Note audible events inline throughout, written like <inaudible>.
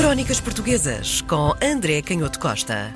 Crónicas Portuguesas com André Canhoto Costa.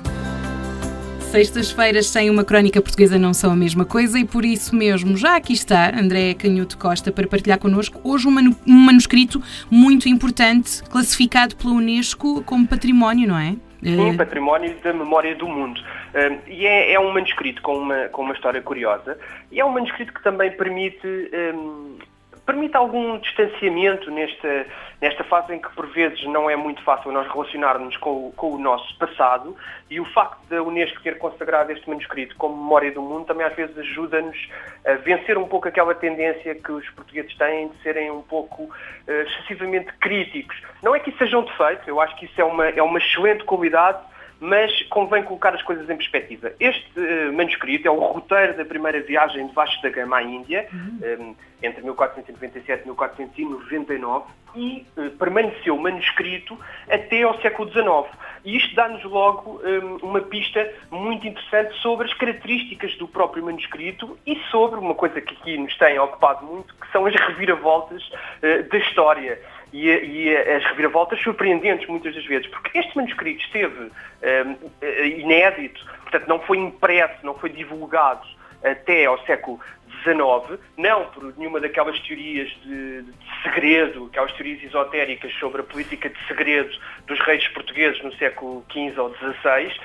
Sextas-feiras sem uma crónica portuguesa não são a mesma coisa e por isso mesmo já aqui está André Canhoto Costa para partilhar connosco hoje um, manu um manuscrito muito importante classificado pela Unesco como património, não é? Sim, uh... património da memória do mundo. Uh, e é, é, um manuscrito com uma, com uma história curiosa e é um manuscrito que também permite um, permite algum distanciamento nesta, nesta fase em que, por vezes, não é muito fácil nós relacionarmos com, com o nosso passado e o facto da Unesco ter consagrado este manuscrito como memória do mundo também às vezes ajuda-nos a vencer um pouco aquela tendência que os portugueses têm de serem um pouco uh, excessivamente críticos. Não é que isso seja um defeito, eu acho que isso é uma, é uma excelente qualidade mas convém colocar as coisas em perspectiva. Este uh, manuscrito é o roteiro da primeira viagem de Vasco da Gama à Índia, uhum. um, eh, entre 1497 e 1499, e uh, permaneceu manuscrito até ao século XIX. E isto dá-nos logo um, uma pista muito interessante sobre as características do próprio manuscrito e sobre uma coisa que aqui nos tem ocupado muito, que são as reviravoltas uh, da história e, e, as reviravoltas surpreendentes muitas das vezes, porque este manuscrito esteve um, inédito, portanto não foi impresso, não foi divulgado até ao século XIX, não por nenhuma daquelas teorias de, de, segredo, aquelas teorias esotéricas sobre a política de segredo dos reis portugueses no século XV ou XVI,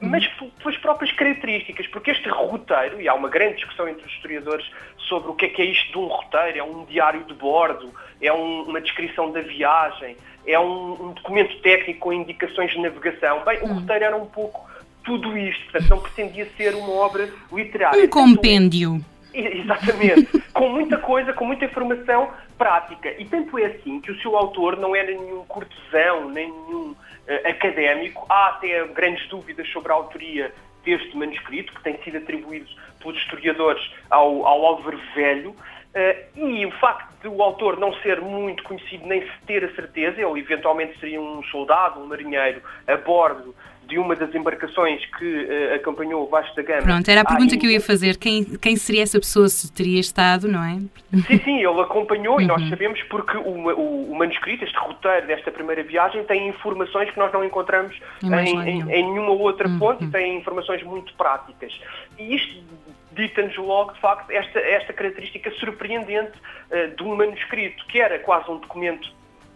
mas pelas próprias características, porque este roteiro, e há uma grande discussão entre os historiadores sobre o que é que é isto de um roteiro, é um diário de bordo, é um, uma descrição da viagem, é um, um, documento técnico com indicações de navegação. Bem, o roteiro era um pouco tudo isto, portanto não pretendia ser uma obra literária. Um compêndio. <laughs> Exatamente, com muita coisa, com muita informação prática. E tanto é assim que o seu autor não era nenhum cortesão, nem nenhum uh, académico. Há até grandes dúvidas sobre a autoria deste manuscrito, que tem sido atribuído pelos historiadores ao, ao Álvaro Velho. Uh, e o facto de o autor não ser muito conhecido nem se ter a certeza, ele eventualmente seria um soldado, um marinheiro a bordo de uma das embarcações que uh, acompanhou o Vasco da Gama. Pronto, era a pergunta que eu ia fazer. Quem, quem seria essa pessoa se teria estado, não é? Sim, sim, ele acompanhou uhum. e nós uhum. sabemos porque o, o, o, manuscrito, este roteiro desta primeira viagem, tem informações que nós não encontramos em, em, em, nenhuma outra uhum. fonte e tem informações muito práticas. E isto dita-nos logo, de facto, esta, esta característica surpreendente uh, de um manuscrito, que era quase um documento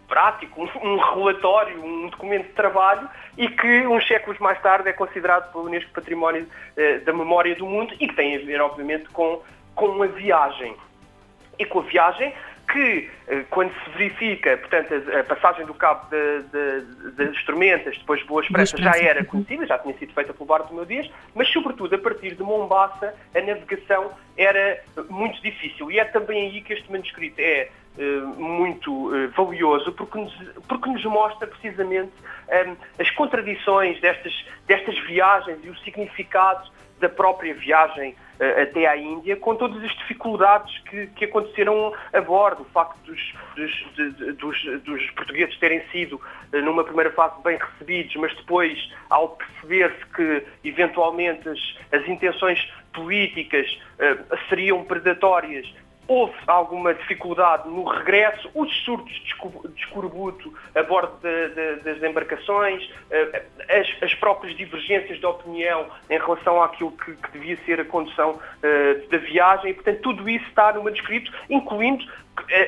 prático, um, um, relatório, um documento de trabalho e que uns séculos mais tarde é considerado pelo Unesco Património eh, da Memória do Mundo e que tem a ver, obviamente, com, com a viagem. E com a viagem que, eh, quando se verifica, portanto, a, a passagem do cabo das instrumentas, depois de Boas Pressas, já era conhecida, já tinha sido feita pelo Bartolomeu Dias, mas, sobretudo, a partir de Mombasa, a navegação era muito difícil. E é também aí que este manuscrito é muito eh, valioso porque nos, porque nos mostra precisamente um, as contradições destas, destas viagens e o significado da própria viagem até à Índia, com todas as dificuldades que, que aconteceram a bordo, o facto dos, dos, dos, dos portugueses terem sido, numa primeira fase, bem recebidos, mas depois, ao perceber-se que, eventualmente, as, as intenções políticas uh, seriam predatórias, houve alguma dificuldade no regresso, os surtos de escorbuto a bordo de, de, das embarcações, eh, as, as, próprias divergências de opinião em relação àquilo que, que devia ser a condução uh, da viagem, e, portanto, tudo isso está no manuscrito, incluindo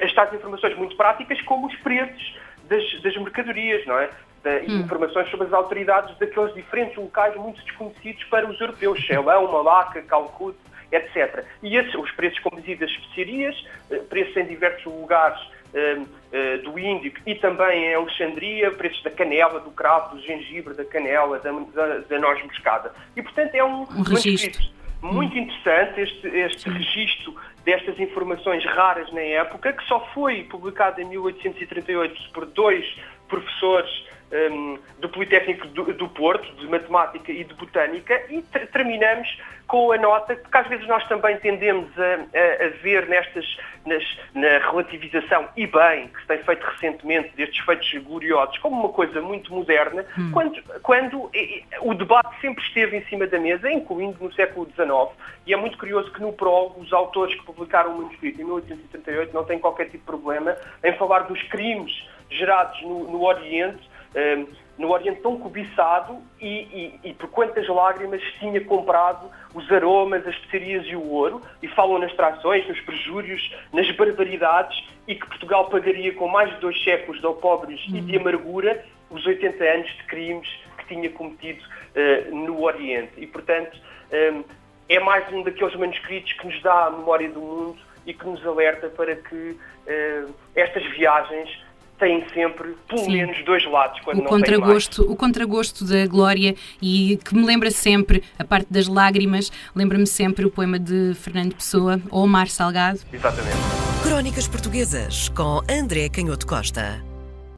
as tais informações muito práticas, como os preços das, das mercadorias, não é? hum. informações sobre as autoridades daqueles diferentes locais muito desconhecidos para os europeus, Ceilão, Malaca, Calcute, etc. E esses, os preços, como dizia, das especiarias, eh, preços em diversos lugares uh, uh, do Índico e também em Alexandria, preços da canela, do cravo, do gengibre, da canela, da, da, da noz moscada. E, portanto, é um, um registro muito hum. interessante este, este registro destas informações raras na época, que só foi publicado em 1838 por dois professores um, do Politécnico do, do, Porto, de Matemática e de Botânica, e ter, terminamos com a nota, porque às vezes nós também tendemos a, a, a ver nestas, nas, na relativização, e bem, que se tem feito recentemente destes feitos gloriosos, como uma coisa muito moderna, hum. quando, quando e, o debate sempre esteve em cima da mesa, incluindo no século XIX, e é muito curioso que no prólogo os autores que publicaram o manuscrito em 1878 não têm qualquer tipo de problema em falar dos crimes gerados no, no Oriente um, no Oriente tão cobiçado e, e, e, por quantas lágrimas tinha comprado os aromas, as especiarias e o ouro, e falam nas trações, nos prejúrios, nas barbaridades, e que Portugal pagaria com mais de dois séculos de opobres uhum. e de amargura os 80 anos de crimes que tinha cometido uh, no Oriente. E, portanto, um, é mais um daqueles manuscritos que nos dá a memória do mundo e que nos alerta para que uh, estas viagens têm sempre pelo Sim. menos dois lados quando o não contragosto o contragosto da glória e que me lembra sempre a parte das lágrimas lembra-me sempre o poema de Fernando Pessoa ou Mar Salgado. Exatamente. Crónicas Portuguesas com André Canhoto Costa